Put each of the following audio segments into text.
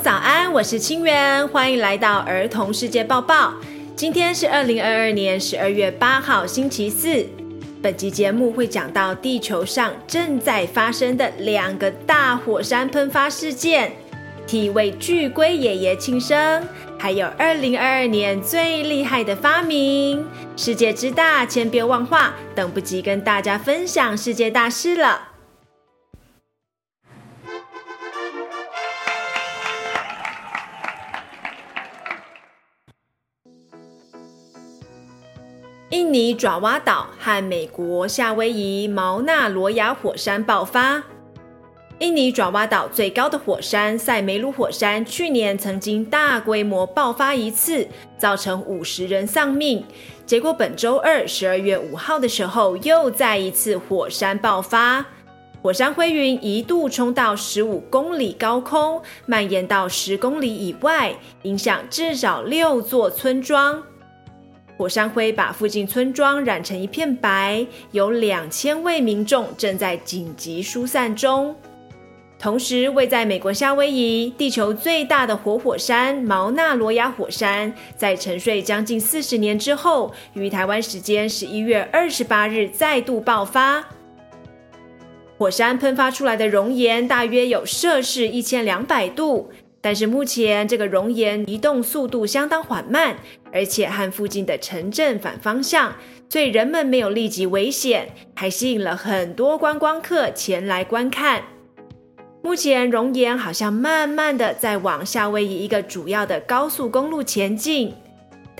早安，我是清源，欢迎来到儿童世界报报。今天是二零二二年十二月八号，星期四。本集节目会讲到地球上正在发生的两个大火山喷发事件，替为巨龟爷爷庆生，还有二零二二年最厉害的发明。世界之大，千变万化，等不及跟大家分享世界大事了。印尼爪哇岛和美国夏威夷毛纳罗亚火山爆发。印尼爪哇岛最高的火山塞梅鲁火山去年曾经大规模爆发一次，造成五十人丧命。结果本周二，十二月五号的时候，又再一次火山爆发，火山灰云一度冲到十五公里高空，蔓延到十公里以外，影响至少六座村庄。火山灰把附近村庄染成一片白，有两千位民众正在紧急疏散中。同时，位在美国夏威夷、地球最大的活火山毛纳罗亚火山，在沉睡将近四十年之后，于台湾时间十一月二十八日再度爆发。火山喷发出来的熔岩大约有摄氏一千两百度。但是目前这个熔岩移动速度相当缓慢，而且和附近的城镇反方向，所以人们没有立即危险，还吸引了很多观光客前来观看。目前熔岩好像慢慢的在往夏威夷一个主要的高速公路前进。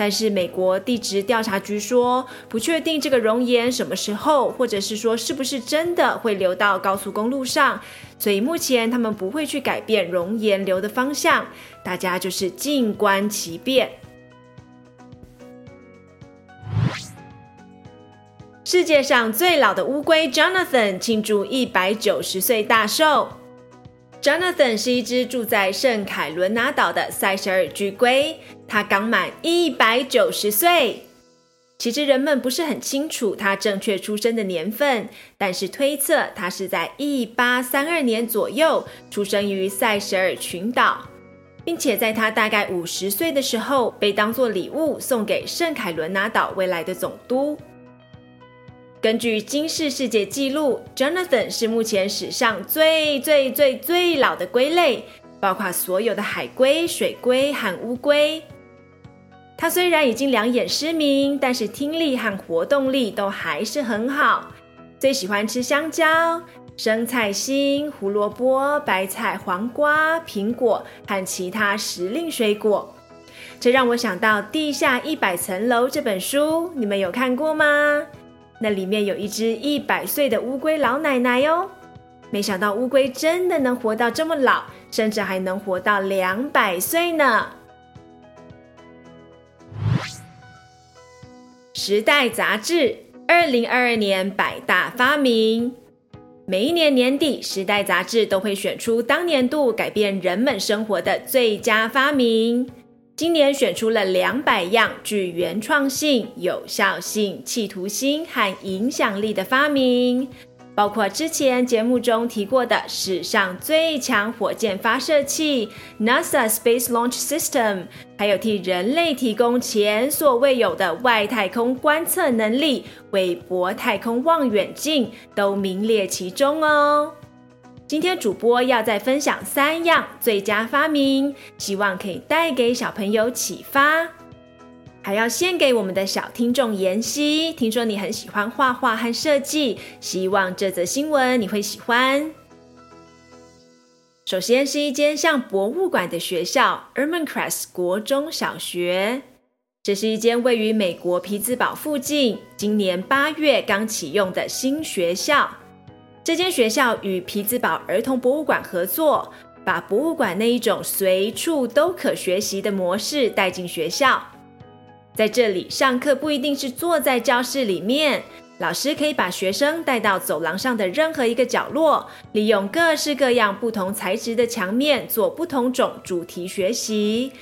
但是美国地质调查局说，不确定这个熔岩什么时候，或者是说是不是真的会流到高速公路上，所以目前他们不会去改变熔岩流的方向，大家就是静观其变。世界上最老的乌龟 Jonathan 庆祝一百九十岁大寿。Jonathan 是一只住在圣凯伦拿岛的塞舌尔巨龟，它刚满一百九十岁。其实人们不是很清楚它正确出生的年份，但是推测它是在一八三二年左右出生于塞舌尔群岛，并且在它大概五十岁的时候被当作礼物送给圣凯伦拿岛未来的总督。根据金氏世界纪录，Jonathan 是目前史上最最最最老的龟类，包括所有的海龟、水龟和乌龟。它虽然已经两眼失明，但是听力和活动力都还是很好。最喜欢吃香蕉、生菜心、胡萝卜、白菜、黄瓜、苹果和其他时令水果。这让我想到《地下一百层楼》这本书，你们有看过吗？那里面有一只一百岁的乌龟老奶奶哟，没想到乌龟真的能活到这么老，甚至还能活到两百岁呢。时代杂志二零二二年百大发明，每一年年底，时代杂志都会选出当年度改变人们生活的最佳发明。今年选出了两百样具原创性、有效性、企图心和影响力的发明，包括之前节目中提过的史上最强火箭发射器 NASA Space Launch System，还有替人类提供前所未有的外太空观测能力——韦伯太空望远镜，都名列其中哦。今天主播要再分享三样最佳发明，希望可以带给小朋友启发，还要献给我们的小听众妍希。听说你很喜欢画画和设计，希望这则新闻你会喜欢。首先是一间像博物馆的学校 ——Ermancrest 国中小学，这是一间位于美国匹兹堡附近，今年八月刚启用的新学校。这间学校与匹兹堡儿童博物馆合作，把博物馆那一种随处都可学习的模式带进学校。在这里上课不一定是坐在教室里面，老师可以把学生带到走廊上的任何一个角落，利用各式各样不同材质的墙面做不同种主题学习。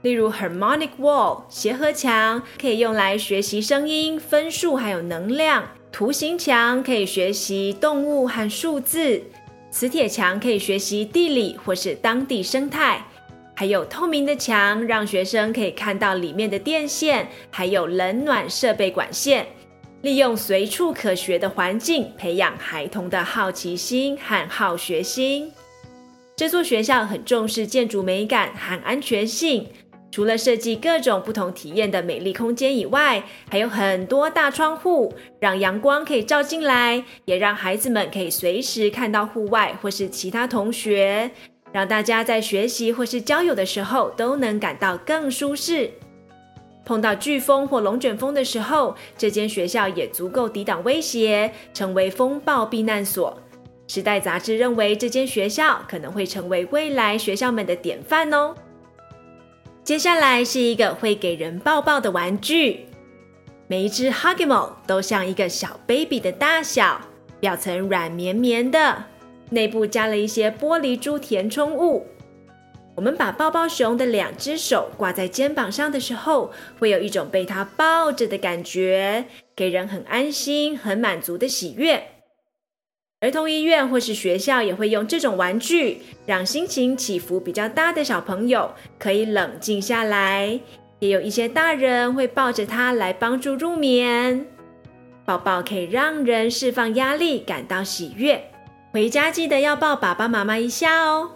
例如，Harmonic Wall 协和墙可以用来学习声音、分数还有能量。图形墙可以学习动物和数字，磁铁墙可以学习地理或是当地生态，还有透明的墙，让学生可以看到里面的电线，还有冷暖设备管线。利用随处可学的环境，培养孩童的好奇心和好学心。这座学校很重视建筑美感和安全性，除了设计各种不同体验的美丽空间以外，还有很多大窗户，让阳光可以照进来，也让孩子们可以随时看到户外或是其他同学，让大家在学习或是交友的时候都能感到更舒适。碰到飓风或龙卷风的时候，这间学校也足够抵挡威胁，成为风暴避难所。时代杂志认为，这间学校可能会成为未来学校们的典范哦。接下来是一个会给人抱抱的玩具，每一只 Hugimo 都像一个小 baby 的大小，表层软绵绵的，内部加了一些玻璃珠填充物。我们把抱抱熊的两只手挂在肩膀上的时候，会有一种被它抱着的感觉，给人很安心、很满足的喜悦。儿童医院或是学校也会用这种玩具，让心情起伏比较大的小朋友可以冷静下来。也有一些大人会抱着它来帮助入眠。抱抱可以让人释放压力，感到喜悦。回家记得要抱爸爸妈妈一下哦。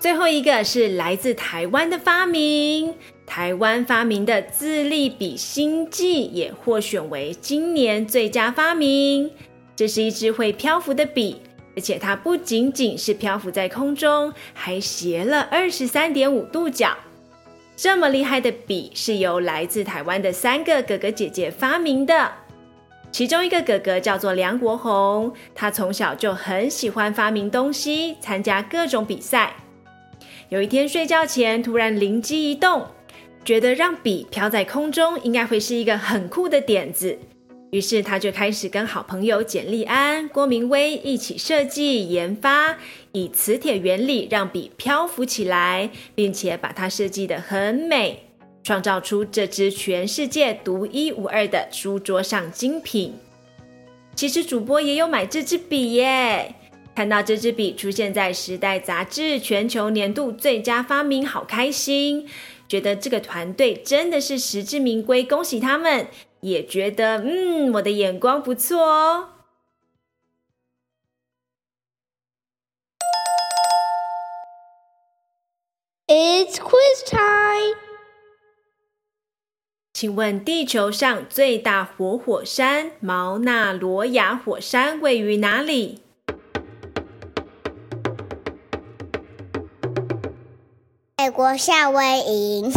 最后一个是来自台湾的发明，台湾发明的自立笔星际也获选为今年最佳发明。这是一支会漂浮的笔，而且它不仅仅是漂浮在空中，还斜了二十三点五度角。这么厉害的笔是由来自台湾的三个哥哥姐姐发明的，其中一个哥哥叫做梁国宏，他从小就很喜欢发明东西，参加各种比赛。有一天睡觉前，突然灵机一动，觉得让笔飘在空中应该会是一个很酷的点子。于是他就开始跟好朋友简立安、郭明威一起设计研发，以磁铁原理让笔漂浮起来，并且把它设计得很美，创造出这支全世界独一无二的书桌上精品。其实主播也有买这支笔耶。看到这支笔出现在《时代》杂志全球年度最佳发明，好开心！觉得这个团队真的是实至名归，恭喜他们！也觉得，嗯，我的眼光不错哦。It's quiz time！请问地球上最大活火山毛纳罗亚火山位于哪里？美国夏威夷。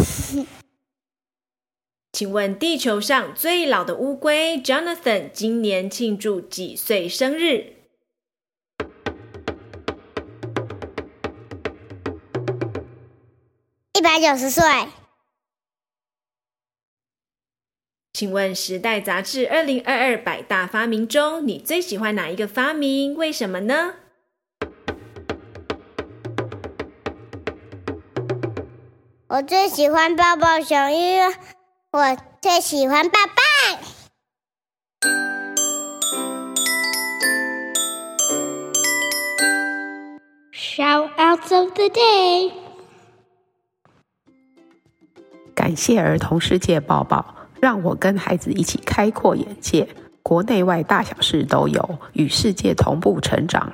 请问地球上最老的乌龟 Jonathan 今年庆祝几岁生日？一百九十岁。请问《时代》杂志二零二二百大发明中，你最喜欢哪一个发明？为什么呢？我最喜欢抱抱熊，因为我最喜欢爸爸。Shoutouts of the day！感谢儿童世界抱抱，让我跟孩子一起开阔眼界，国内外大小事都有，与世界同步成长。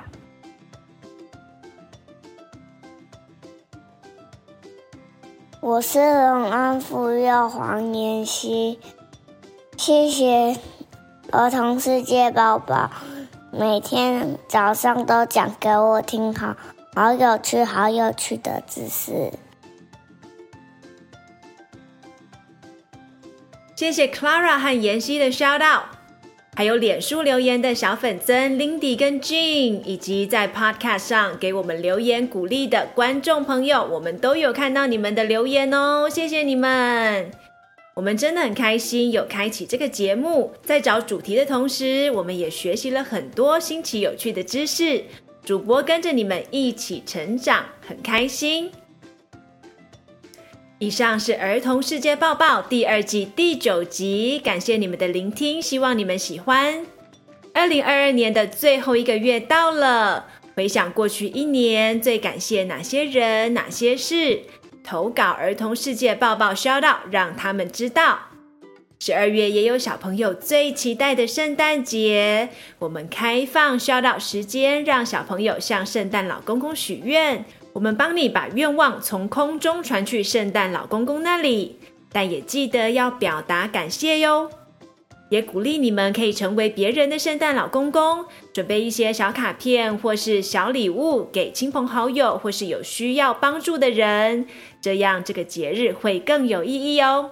我是荣安妇幼黄妍希，谢谢儿童世界宝宝，每天早上都讲给我听好，好有趣，好有趣的知识。谢谢 Clara 和妍希的 shout out。还有脸书留言的小粉僧 Lindy 跟 Jean，以及在 Podcast 上给我们留言鼓励的观众朋友，我们都有看到你们的留言哦，谢谢你们！我们真的很开心有开启这个节目，在找主题的同时，我们也学习了很多新奇有趣的知识。主播跟着你们一起成长，很开心。以上是《儿童世界报报》第二季第九集，感谢你们的聆听，希望你们喜欢。二零二二年的最后一个月到了，回想过去一年，最感谢哪些人、哪些事？投稿儿童世界报报 shout out，让他们知道。十二月也有小朋友最期待的圣诞节，我们开放 shout out 时间，让小朋友向圣诞老公公许愿。我们帮你把愿望从空中传去圣诞老公公那里，但也记得要表达感谢哟。也鼓励你们可以成为别人的圣诞老公公，准备一些小卡片或是小礼物给亲朋好友或是有需要帮助的人，这样这个节日会更有意义哦。